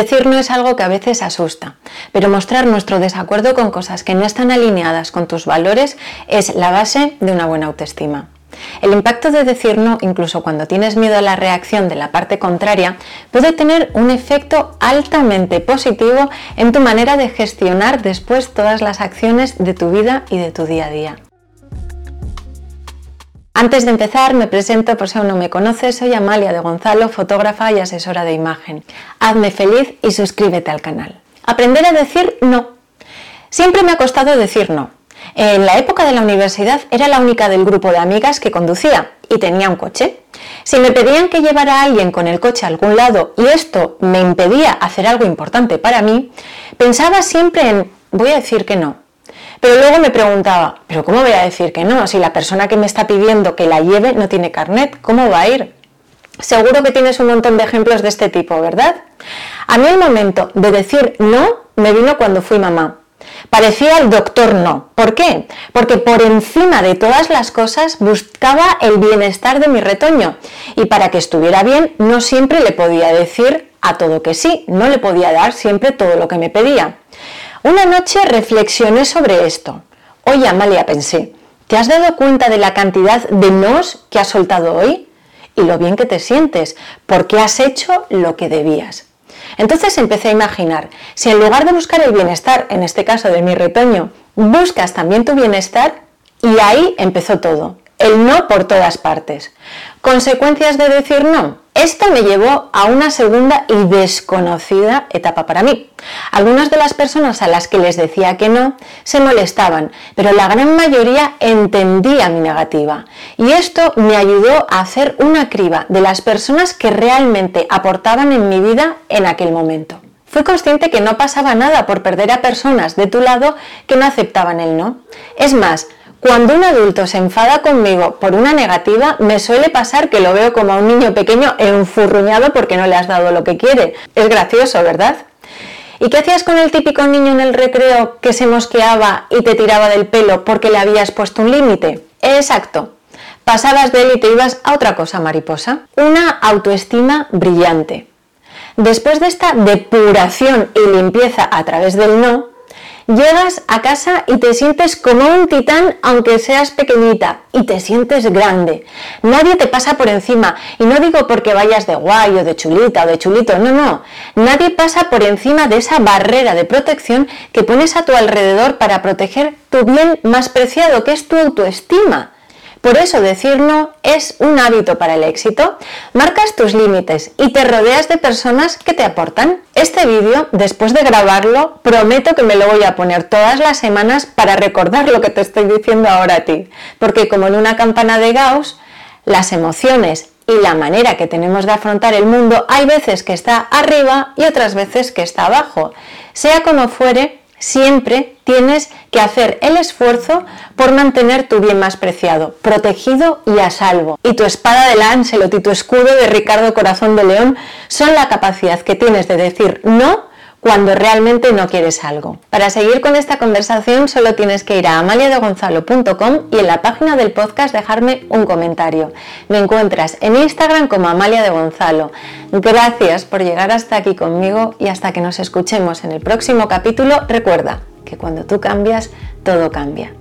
Decir no es algo que a veces asusta, pero mostrar nuestro desacuerdo con cosas que no están alineadas con tus valores es la base de una buena autoestima. El impacto de decir no, incluso cuando tienes miedo a la reacción de la parte contraria, puede tener un efecto altamente positivo en tu manera de gestionar después todas las acciones de tu vida y de tu día a día. Antes de empezar, me presento por si aún no me conoces, soy Amalia de Gonzalo, fotógrafa y asesora de imagen. Hazme feliz y suscríbete al canal. Aprender a decir no. Siempre me ha costado decir no. En la época de la universidad era la única del grupo de amigas que conducía y tenía un coche. Si me pedían que llevara a alguien con el coche a algún lado y esto me impedía hacer algo importante para mí, pensaba siempre en voy a decir que no. Pero luego me preguntaba, ¿pero cómo voy a decir que no? Si la persona que me está pidiendo que la lleve no tiene carnet, ¿cómo va a ir? Seguro que tienes un montón de ejemplos de este tipo, ¿verdad? A mí el momento de decir no me vino cuando fui mamá. Parecía el doctor no. ¿Por qué? Porque por encima de todas las cosas buscaba el bienestar de mi retoño y para que estuviera bien no siempre le podía decir a todo que sí, no le podía dar siempre todo lo que me pedía. Una noche reflexioné sobre esto. Oye, Amalia, pensé, ¿te has dado cuenta de la cantidad de nos que has soltado hoy? Y lo bien que te sientes, porque has hecho lo que debías. Entonces empecé a imaginar, si en lugar de buscar el bienestar, en este caso de mi retoño, buscas también tu bienestar, y ahí empezó todo, el no por todas partes. ¿Consecuencias de decir no? Esto me llevó a una segunda y desconocida etapa para mí. Algunas de las personas a las que les decía que no se molestaban, pero la gran mayoría entendía mi negativa. Y esto me ayudó a hacer una criba de las personas que realmente aportaban en mi vida en aquel momento. Fui consciente que no pasaba nada por perder a personas de tu lado que no aceptaban el no. Es más, cuando un adulto se enfada conmigo por una negativa, me suele pasar que lo veo como a un niño pequeño enfurruñado porque no le has dado lo que quiere. Es gracioso, ¿verdad? ¿Y qué hacías con el típico niño en el recreo que se mosqueaba y te tiraba del pelo porque le habías puesto un límite? Exacto. Pasabas de él y te ibas a otra cosa, mariposa. Una autoestima brillante. Después de esta depuración y limpieza a través del no, Llegas a casa y te sientes como un titán aunque seas pequeñita y te sientes grande. Nadie te pasa por encima y no digo porque vayas de guay o de chulita o de chulito, no, no. Nadie pasa por encima de esa barrera de protección que pones a tu alrededor para proteger tu bien más preciado que es tu autoestima. Por eso decir no es un hábito para el éxito. Marcas tus límites y te rodeas de personas que te aportan. Este vídeo, después de grabarlo, prometo que me lo voy a poner todas las semanas para recordar lo que te estoy diciendo ahora a ti. Porque como en una campana de Gauss, las emociones y la manera que tenemos de afrontar el mundo hay veces que está arriba y otras veces que está abajo. Sea como fuere, siempre tienes que hacer el esfuerzo por mantener tu bien más preciado, protegido y a salvo. Y tu espada de Lancelot y tu escudo de Ricardo Corazón de León son la capacidad que tienes de decir no cuando realmente no quieres algo. Para seguir con esta conversación solo tienes que ir a amaliadegonzalo.com y en la página del podcast dejarme un comentario. Me encuentras en Instagram como Amalia de Gonzalo. Gracias por llegar hasta aquí conmigo y hasta que nos escuchemos en el próximo capítulo, recuerda que cuando tú cambias, todo cambia.